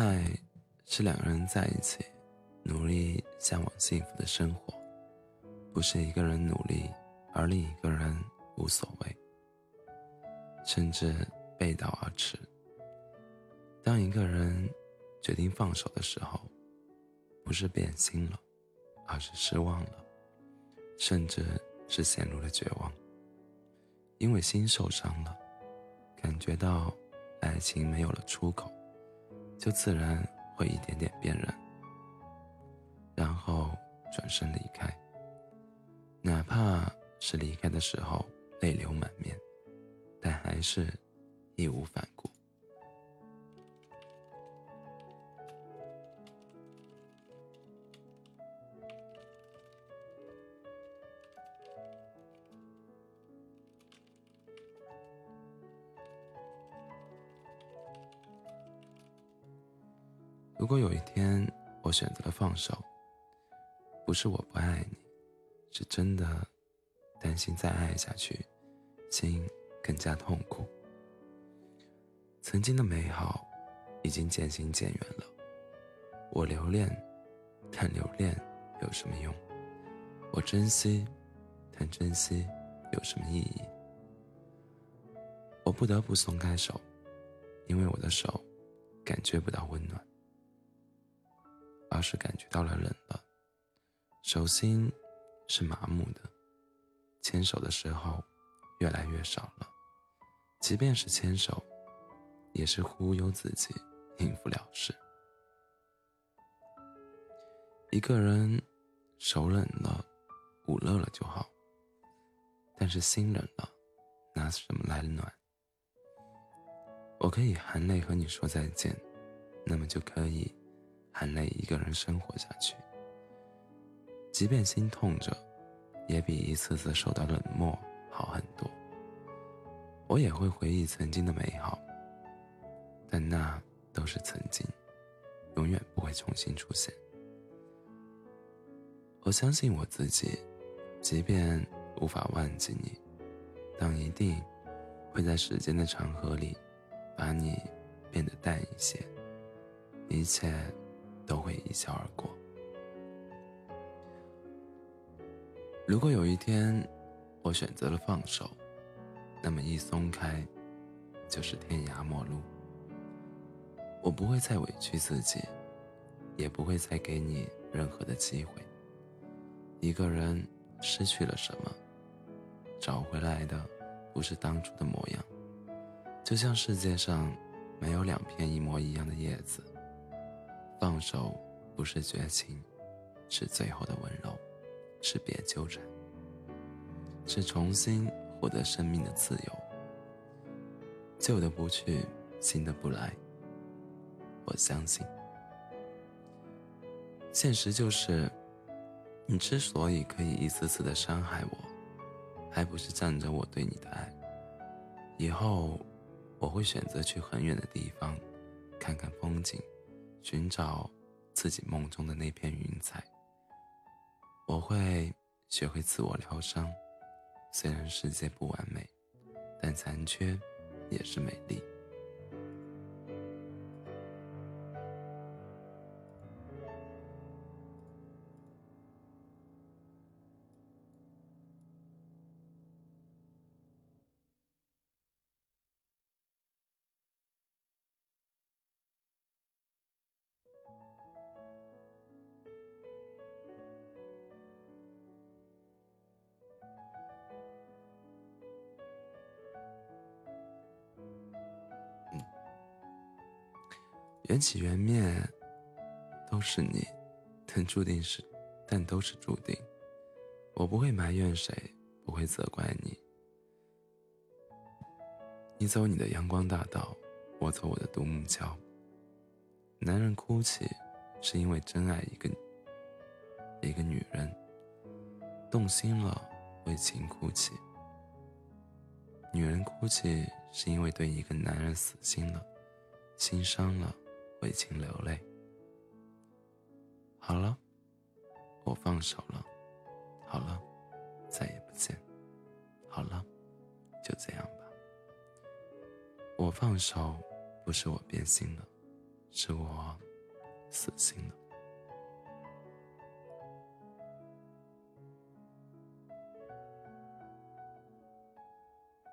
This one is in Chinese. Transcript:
爱是两个人在一起，努力向往幸福的生活，不是一个人努力而另一个人无所谓，甚至背道而驰。当一个人决定放手的时候，不是变心了，而是失望了，甚至是陷入了绝望。因为心受伤了，感觉到爱情没有了出口，就自然会一点点变冷，然后转身离开。哪怕是离开的时候泪流满面，但还是义无反顾。如果有一天我选择了放手，不是我不爱你，是真的担心再爱下去，心更加痛苦。曾经的美好已经渐行渐远了，我留恋，但留恋有什么用？我珍惜，但珍惜有什么意义？我不得不松开手，因为我的手感觉不到温暖。是感觉到了冷了，手心是麻木的，牵手的时候越来越少了，即便是牵手，也是忽悠自己应付了事。一个人手冷了，捂热了就好，但是心冷了，拿什么来暖？我可以含泪和你说再见，那么就可以。含泪一个人生活下去，即便心痛着，也比一次次受到冷漠好很多。我也会回忆曾经的美好，但那都是曾经，永远不会重新出现。我相信我自己，即便无法忘记你，但一定会在时间的长河里，把你变得淡一些，一切。一笑而过。如果有一天我选择了放手，那么一松开就是天涯陌路。我不会再委屈自己，也不会再给你任何的机会。一个人失去了什么，找回来的不是当初的模样。就像世界上没有两片一模一样的叶子。放手不是绝情，是最后的温柔，是别纠缠，是重新获得生命的自由。旧的不去，新的不来。我相信，现实就是，你之所以可以一次次的伤害我，还不是仗着我对你的爱。以后，我会选择去很远的地方，看看风景。寻找自己梦中的那片云彩。我会学会自我疗伤，虽然世界不完美，但残缺也是美丽。缘起缘灭，都是你，但注定是，但都是注定。我不会埋怨谁，不会责怪你。你走你的阳光大道，我走我的独木桥。男人哭泣，是因为真爱一个一个女人，动心了为情哭泣；女人哭泣，是因为对一个男人死心了，心伤了。为情流泪。好了，我放手了。好了，再也不见。好了，就这样吧。我放手，不是我变心了，是我死心了。